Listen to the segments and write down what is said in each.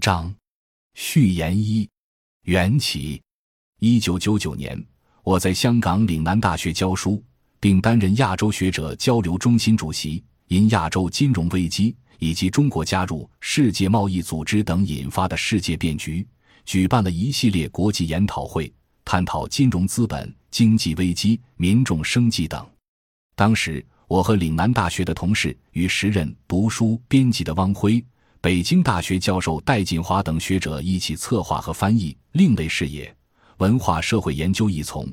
章，序言一，缘起。一九九九年，我在香港岭南大学教书，并担任亚洲学者交流中心主席。因亚洲金融危机以及中国加入世界贸易组织等引发的世界变局，举办了一系列国际研讨会，探讨金融资本、经济危机、民众生计等。当时，我和岭南大学的同事与时任读书编辑的汪辉。北京大学教授戴锦华等学者一起策划和翻译《另类视野：文化社会研究》一丛，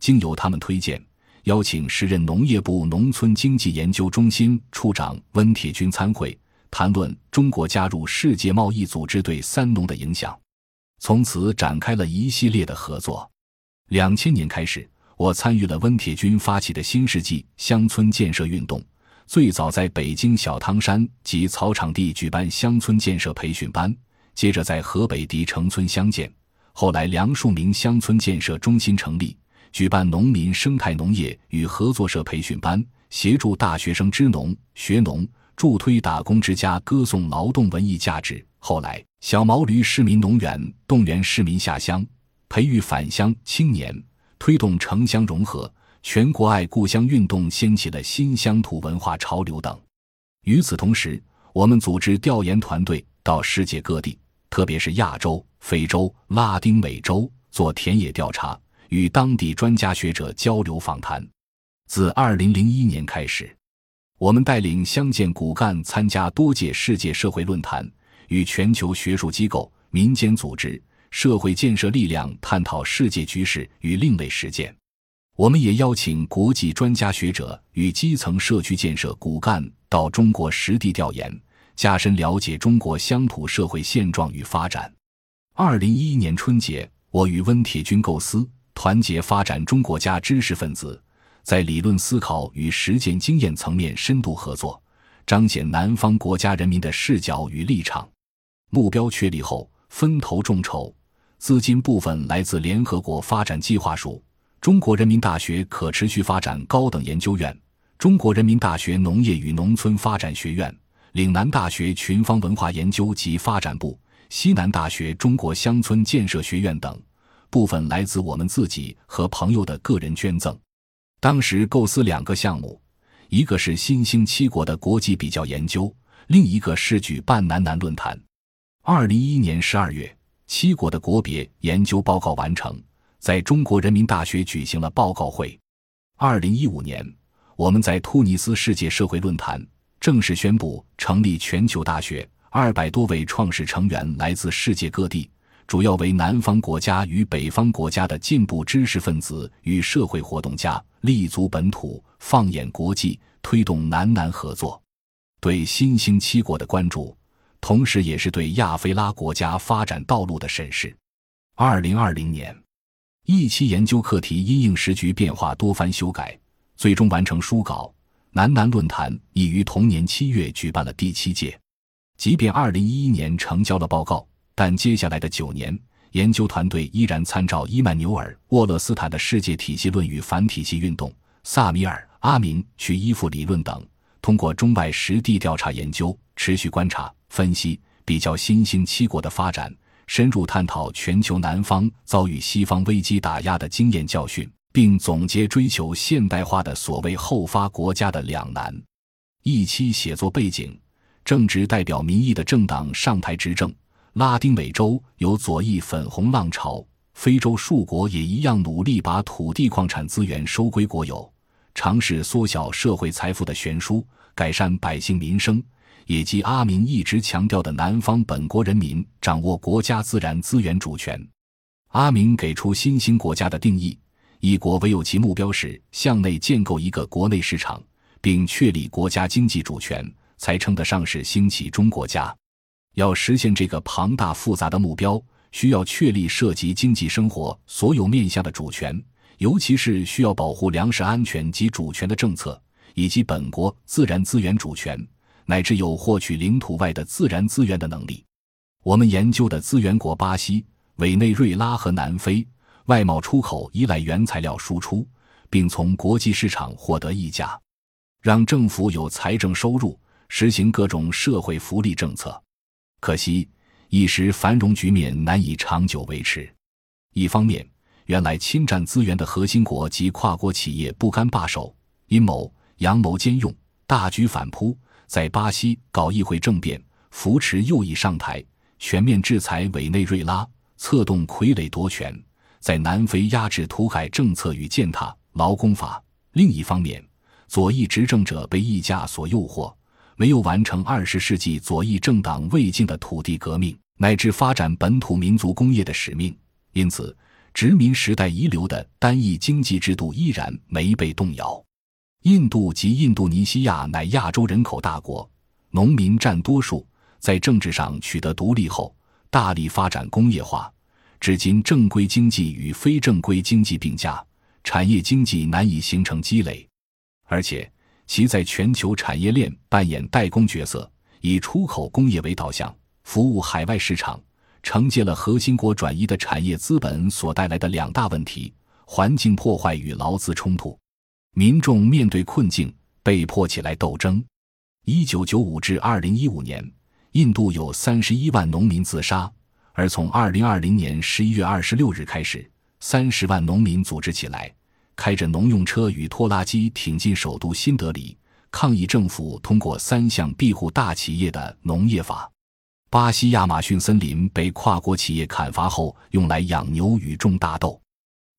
经由他们推荐，邀请时任农业部农村经济研究中心处长温铁军参会，谈论中国加入世界贸易组织对“三农”的影响。从此展开了一系列的合作。两千年开始，我参与了温铁军发起的新世纪乡村建设运动。最早在北京小汤山及草场地举办乡村建设培训班，接着在河北狄城村相见。后来梁漱溟乡村建设中心成立，举办农民生态农业与合作社培训班，协助大学生支农学农，助推打工之家歌颂劳动文艺价值。后来小毛驴市民农园动员市民下乡，培育返乡青年，推动城乡融合。全国爱故乡运动掀起了新乡土文化潮流等。与此同时，我们组织调研团队到世界各地，特别是亚洲、非洲、拉丁美洲做田野调查，与当地专家学者交流访谈。自2001年开始，我们带领乡建骨干参加多届世界社会论坛，与全球学术机构、民间组织、社会建设力量探讨世界局势与另类实践。我们也邀请国际专家学者与基层社区建设骨干到中国实地调研，加深了解中国乡土社会现状与发展。二零一一年春节，我与温铁军构思团结发展中国家知识分子，在理论思考与实践经验层面深度合作，彰显南方国家人民的视角与立场。目标确立后，分头众筹，资金部分来自联合国发展计划署。中国人民大学可持续发展高等研究院、中国人民大学农业与农村发展学院、岭南大学群芳文化研究及发展部、西南大学中国乡村建设学院等，部分来自我们自己和朋友的个人捐赠。当时构思两个项目，一个是新兴七国的国际比较研究，另一个是举办南南论坛。二零一一年十二月，七国的国别研究报告完成。在中国人民大学举行了报告会。二零一五年，我们在突尼斯世界社会论坛正式宣布成立全球大学，二百多位创始成员来自世界各地，主要为南方国家与北方国家的进步知识分子与社会活动家，立足本土，放眼国际，推动南南合作。对新兴七国的关注，同时也是对亚非拉国家发展道路的审视。二零二零年。一期研究课题因应时局变化多番修改，最终完成书稿。南南论坛已于同年七月举办了第七届。即便二零一一年成交了报告，但接下来的九年，研究团队依然参照伊曼纽尔·沃勒斯坦的世界体系论与反体系运动、萨米尔·阿明去依附理论等，通过中外实地调查研究，持续观察、分析、比较新兴七国的发展。深入探讨全球南方遭遇西方危机打压的经验教训，并总结追求现代化的所谓后发国家的两难。一期写作背景：正值代表民意的政党上台执政，拉丁美洲有左翼粉红浪潮，非洲数国也一样努力把土地矿产资源收归国有，尝试缩小社会财富的悬殊，改善百姓民生。以及阿明一直强调的南方本国人民掌握国家自然资源主权。阿明给出新兴国家的定义：一国唯有其目标是向内建构一个国内市场，并确立国家经济主权，才称得上是兴起中国家。要实现这个庞大复杂的目标，需要确立涉及经济生活所有面向的主权，尤其是需要保护粮食安全及主权的政策，以及本国自然资源主权。乃至有获取领土外的自然资源的能力。我们研究的资源国巴西、委内瑞拉和南非，外贸出口依赖原材料输出，并从国际市场获得溢价，让政府有财政收入，实行各种社会福利政策。可惜，一时繁荣局面难以长久维持。一方面，原来侵占资源的核心国及跨国企业不甘罢手，阴谋阳谋兼用，大举反扑，在巴西搞议会政变，扶持右翼上台，全面制裁委内瑞拉，策动傀儡夺权，在南非压制土改政策与践踏劳工法。另一方面，左翼执政者被溢价所诱惑。没有完成二十世纪左翼政党未尽的土地革命乃至发展本土民族工业的使命，因此殖民时代遗留的单一经济制度依然没被动摇。印度及印度尼西亚乃亚洲人口大国，农民占多数，在政治上取得独立后，大力发展工业化，至今正规经济与非正规经济并驾，产业经济难以形成积累，而且。其在全球产业链扮演代工角色，以出口工业为导向，服务海外市场，承接了核心国转移的产业资本所带来的两大问题：环境破坏与劳资冲突。民众面对困境，被迫起来斗争。一九九五至二零一五年，印度有三十一万农民自杀，而从二零二零年十一月二十六日开始，三十万农民组织起来。开着农用车与拖拉机挺进首都新德里，抗议政府通过三项庇护大企业的农业法。巴西亚马逊森林被跨国企业砍伐后，用来养牛与种大豆。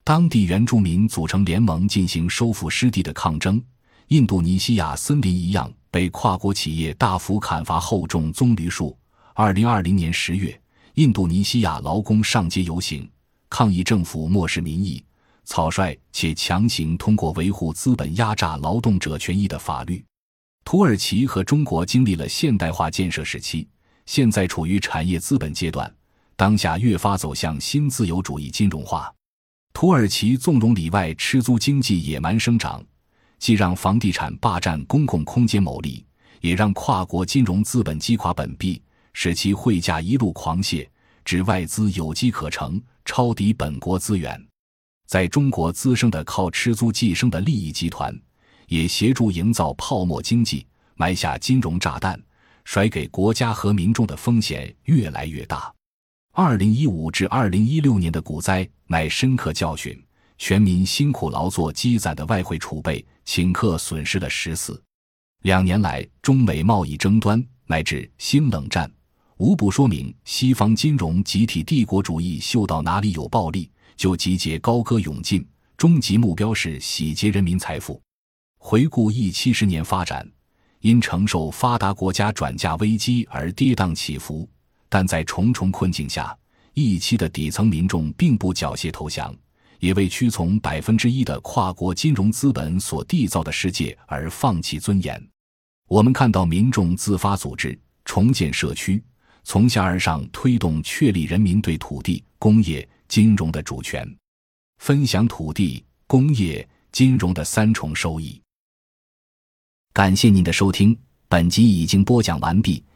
当地原住民组成联盟进行收复失地的抗争。印度尼西亚森林一样被跨国企业大幅砍伐后，种棕榈树。二零二零年十月，印度尼西亚劳工上街游行，抗议政府漠视民意。草率且强行通过维护资本压榨劳动者权益的法律。土耳其和中国经历了现代化建设时期，现在处于产业资本阶段，当下越发走向新自由主义金融化。土耳其纵容里外吃租经济野蛮生长，既让房地产霸占公共空间牟利，也让跨国金融资本击垮本币，使其汇价一路狂泻，致外资有机可乘，抄底本国资源。在中国滋生的靠吃租寄生的利益集团，也协助营造泡沫经济，埋下金融炸弹，甩给国家和民众的风险越来越大。二零一五至二零一六年的股灾乃深刻教训，全民辛苦劳作积攒的外汇储备顷刻损失了十四。两年来，中美贸易争端乃至新冷战，无不说明西方金融集体帝国主义嗅到哪里有暴利。就集结高歌勇进，终极目标是洗劫人民财富。回顾一七十年发展，因承受发达国家转嫁危机而跌宕起伏，但在重重困境下，一期的底层民众并不缴械投降，也为屈从百分之一的跨国金融资本所缔造的世界而放弃尊严。我们看到民众自发组织重建社区，从下而上推动确立人民对土地、工业。金融的主权，分享土地、工业、金融的三重收益。感谢您的收听，本集已经播讲完毕。